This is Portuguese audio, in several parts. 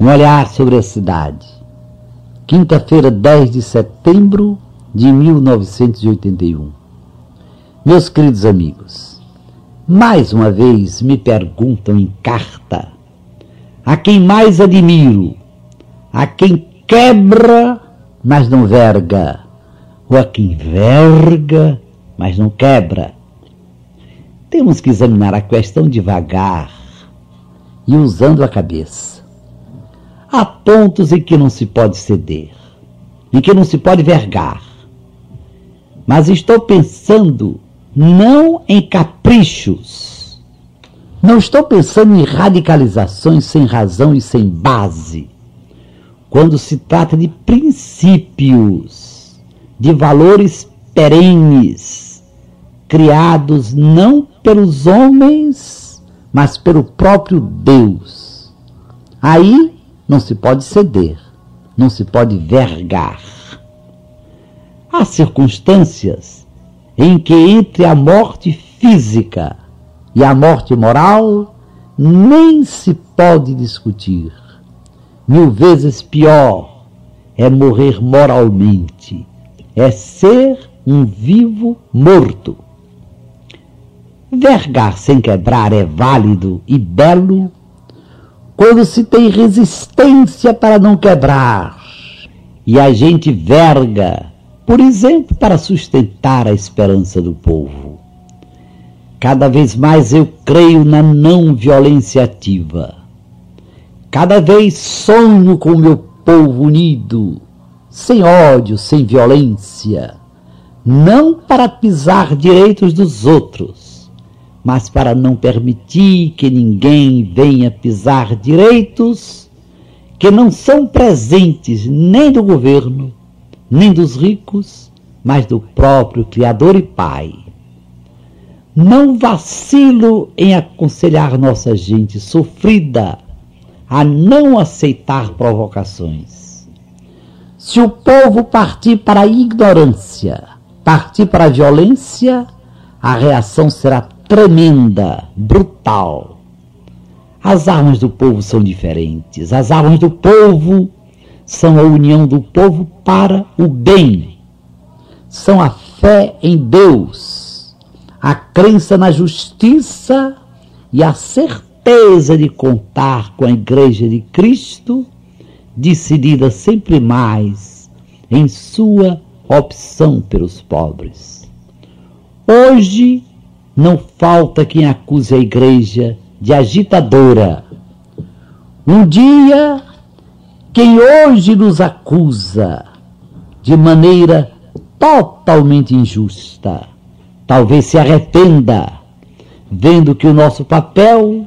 Um olhar sobre a cidade. Quinta-feira, 10 de setembro de 1981. Meus queridos amigos, mais uma vez me perguntam em carta a quem mais admiro, a quem quebra, mas não verga, ou a quem verga, mas não quebra. Temos que examinar a questão devagar e usando a cabeça. Há pontos em que não se pode ceder, em que não se pode vergar. Mas estou pensando não em caprichos. Não estou pensando em radicalizações sem razão e sem base. Quando se trata de princípios, de valores perenes, criados não pelos homens, mas pelo próprio Deus. Aí não se pode ceder, não se pode vergar. Há circunstâncias em que entre a morte física e a morte moral nem se pode discutir. Mil vezes pior é morrer moralmente, é ser um vivo morto. Vergar sem quebrar é válido e belo quando se tem resistência para não quebrar e a gente verga, por exemplo, para sustentar a esperança do povo. Cada vez mais eu creio na não violência ativa. Cada vez sonho com o meu povo unido, sem ódio, sem violência, não para pisar direitos dos outros, mas para não permitir que ninguém venha pisar direitos que não são presentes nem do governo, nem dos ricos, mas do próprio Criador e Pai. Não vacilo em aconselhar nossa gente sofrida a não aceitar provocações. Se o povo partir para a ignorância, partir para a violência, a reação será tremenda, brutal. As armas do povo são diferentes. As armas do povo são a união do povo para o bem. São a fé em Deus, a crença na justiça e a certeza de contar com a Igreja de Cristo, decidida sempre mais em sua opção pelos pobres. Hoje, não falta quem acuse a igreja de agitadora. Um dia, quem hoje nos acusa de maneira totalmente injusta, talvez se arrependa, vendo que o nosso papel,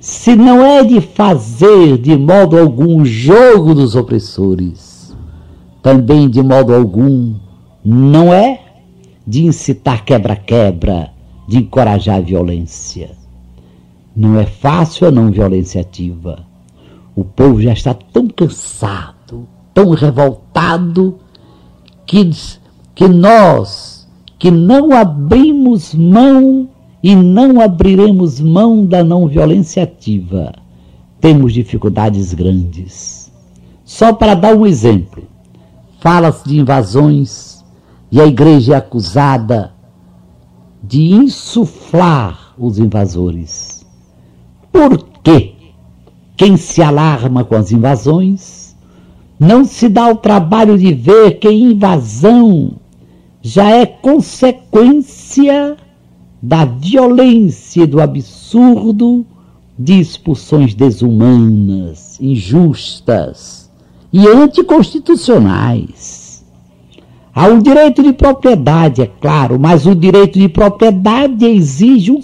se não é de fazer de modo algum o jogo dos opressores, também de modo algum não é de incitar quebra-quebra, de encorajar a violência. Não é fácil a não violência ativa. O povo já está tão cansado, tão revoltado, que, que nós, que não abrimos mão e não abriremos mão da não violência ativa, temos dificuldades grandes. Só para dar um exemplo, fala-se de invasões e a igreja é acusada de insuflar os invasores. Por quê? Quem se alarma com as invasões não se dá o trabalho de ver que invasão já é consequência da violência e do absurdo de expulsões desumanas, injustas e anticonstitucionais. Há o direito de propriedade, é claro, mas o direito de propriedade exige um